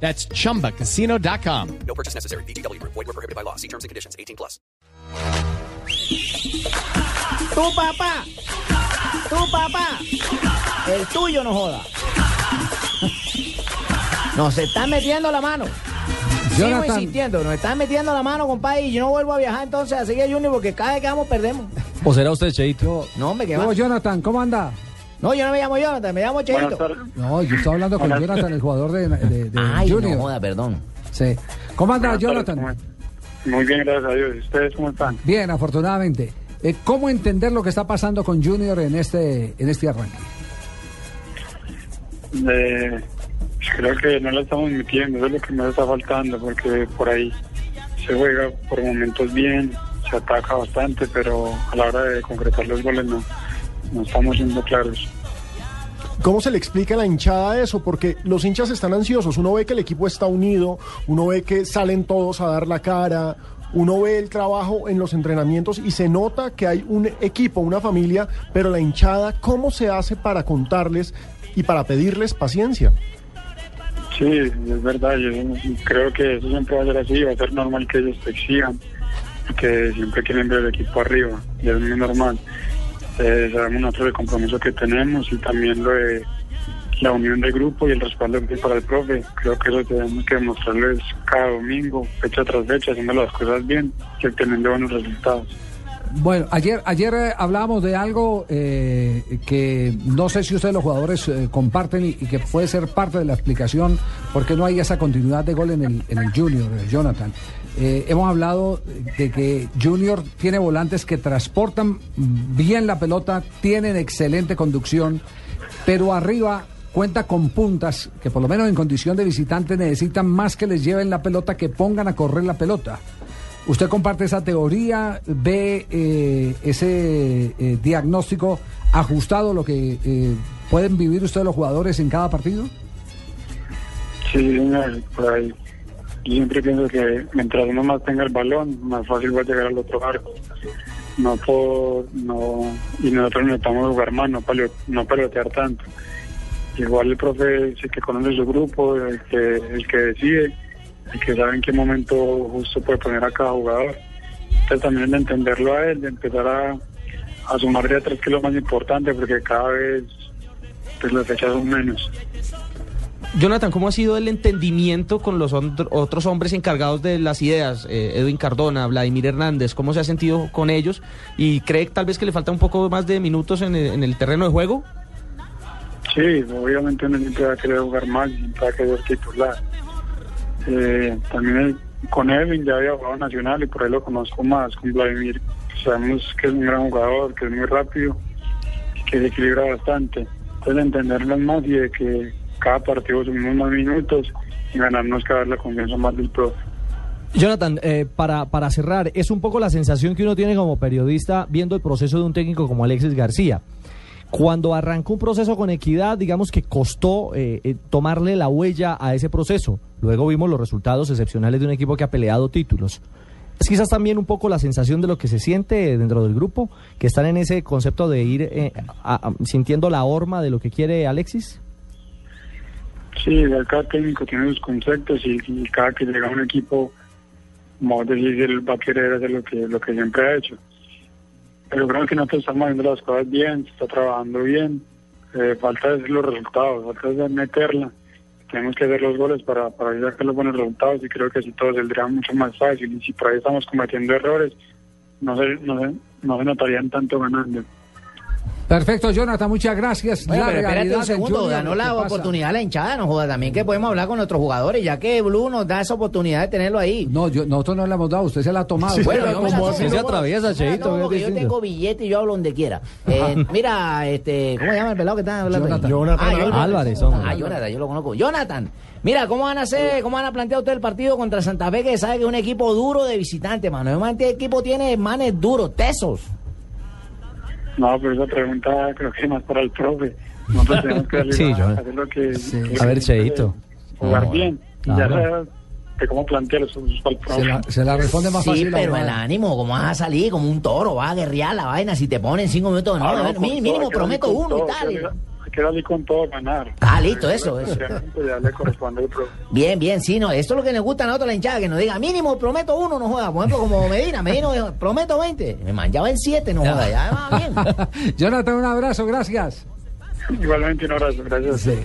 That's chumbacasino.com. No purchase necessary. BGW. Void were prohibited by law. See terms and conditions. 18 plus. Tu papá. Tu papá. El tuyo no joda. Nos están metiendo la mano. Sigo Jonathan. insistiendo, nos están metiendo la mano, compadre, y yo no vuelvo a viajar entonces a seguir a Junior porque cada vez que vamos perdemos. ¿O será usted, Cheito? No, me que No, va. Jonathan, ¿cómo anda? No, yo no me llamo Jonathan, me llamo Cheito. No, yo estoy hablando con Jonathan, el jugador de, de- de Ay, Junior. no joda, perdón. Sí. ¿Cómo anda, Buenas tardes, Jonathan? ¿cómo- Muy bien, gracias a Dios. ¿Ustedes cómo están? Bien, afortunadamente. Eh, ¿Cómo entender lo que está pasando con Junior en este, en este arranque? Eh, creo que no la estamos metiendo, eso es lo que nos está faltando, porque por ahí se juega por momentos bien, se ataca bastante, pero a la hora de concretar los goles no, no estamos siendo claros. ¿Cómo se le explica a la hinchada eso? Porque los hinchas están ansiosos. Uno ve que el equipo está unido, uno ve que salen todos a dar la cara, uno ve el trabajo en los entrenamientos y se nota que hay un equipo, una familia, pero la hinchada, ¿cómo se hace para contarles y para pedirles paciencia? Sí, es verdad, yo creo que eso siempre va a ser así, va a ser normal que ellos te exijan, que siempre quieren ver el equipo arriba, y es muy normal. Eh, sabemos nosotros el compromiso que tenemos y también lo de la unión del grupo y el respaldo para el profe. Creo que eso tenemos que demostrarles cada domingo, fecha tras fecha, haciendo las cosas bien y obteniendo buenos resultados. Bueno, ayer, ayer eh, hablábamos de algo eh, que no sé si ustedes los jugadores eh, comparten y, que puede ser parte de la explicación por qué no hay esa continuidad de gol en el, en el Junior, eh, Jonathan. Hemos hablado de que Junior tiene volantes que transportan bien la pelota, tienen excelente conducción, pero arriba cuenta con puntas que por lo menos en condición de visitante necesitan más que les lleven la pelota que pongan a correr la pelota. ¿Usted comparte esa teoría? ¿Ve eh, ese eh, diagnóstico ajustado lo que eh, pueden vivir ustedes los jugadores en cada partido? Sí, señor, por ahí. Siempre pienso que mientras uno más tenga el balón, más fácil va a llegar al otro arco. No por, no, y nosotros necesitamos jugar más, no, palo- no pelotear tanto. Igual el profe es el que conoce su grupo, el que, el que decide, el que sabe en qué momento justo puede poner a cada jugador. Entonces también de entenderlo a él, de empezar a, a sumar de atrás, que es lo más importante, porque cada vez pues, las fechas son menos. Jonathan, ¿cómo ha sido el entendimiento con los otro- otros hombres encargados de las ideas? Eh, Edwin Cardona, Vladimir Hernández, ¿cómo se ha sentido con ellos? ¿Y cree tal vez que le falta un poco más de minutos en el, en el terreno de juego? Sí, obviamente uno siempre va a querer jugar más, siempre va a querer titular. Eh, también con Edwin ya había jugado nacional y por ahí lo conozco más. Con Vladimir sabemos que es un gran jugador, que es muy rápido, que se equilibra bastante. Entonces de entenderlo más y de que cada partido sumimos más minutos y ganarnos cada vez la confianza más del profe. Jonathan, eh, para, para cerrar, es un poco la sensación que uno tiene como periodista viendo el proceso de un técnico como Alexis García. Cuando arrancó un proceso con equidad, digamos que costó eh, eh, tomarle la huella a ese proceso. Luego vimos los resultados excepcionales de un equipo que ha peleado títulos. Es quizás también un poco la sensación de lo que se siente dentro del grupo, que están en ese concepto de ir eh, a- a- sintiendo la horma de lo que quiere Alexis. Sí, cada técnico tiene sus conceptos y, cada que llega a un equipo, como vos decís, él va a querer hacer lo que, lo que siempre ha hecho. Pero creo que nosotros estamos haciendo las cosas bien, se está trabajando bien, eh, falta es los resultados, falta es meterla. Tenemos que hacer los goles para, para sacar los buenos resultados y creo que así todo saldría mucho más fácil. Y si por ahí estamos cometiendo errores, no se, no se, no se notarían tanto ganando. Perfecto, Jonathan, muchas gracias. Bueno, La pero espérate un segundo, Junior, ganó la oportunidad la hinchada, no joda, también que podemos hablar con nuestros jugadores, ya que Blue nos da esa oportunidad de tenerlo ahí. No, yo, nosotros no le hemos dado, usted se la ha tomado. Bueno, yo la ¿cómo tomo. así Se atraviesa, Cheito. no, porque yo tengo billete y yo hablo donde quiera. Eh, mira, este, ¿cómo se llama el pelado que está hablando? Jonathan. Jonathan Ah, Álvarez, hombre. Ah, Jonathan, yo lo conozco. Jonathan, mira, ¿cómo van a hacer, cómo van a plantear usted el partido contra Santa Fe, que sabe que es un equipo duro de visitante, mano? Este equipo tiene manes duros, tesos. No, pero esa pregunta creo que es más para el profe. Nosotros tenemos que Sí, yo- a hacer lo que... lo A ver, Cheito. Jugar bien. Y ya sea de cómo plantear eso el profe. Se la, se la responde más Sí, fácil. a pero el ánimo, ¿cómo vas a salir? Como un toro, vas a guerrear la vaina. Si te ponen cinco minutos, no, Ah, no, a ver, todo, mínimo prometo uno y tal. Hay que- hay que darle con todo a ganar. Ah, listo, eso, eso. Ya le corresponde profe. Bien, bien, sí, no, esto es lo que nos gusta a nosotros la hinchada, que nos diga, mínimo prometo uno, no juega. Por ejemplo, como Medina, Medina dijo, prometo 20. Me manchaba en 7, no joda, ya va bien. Jonathan, un abrazo, gracias. Igualmente un abrazo, gracias. Sí.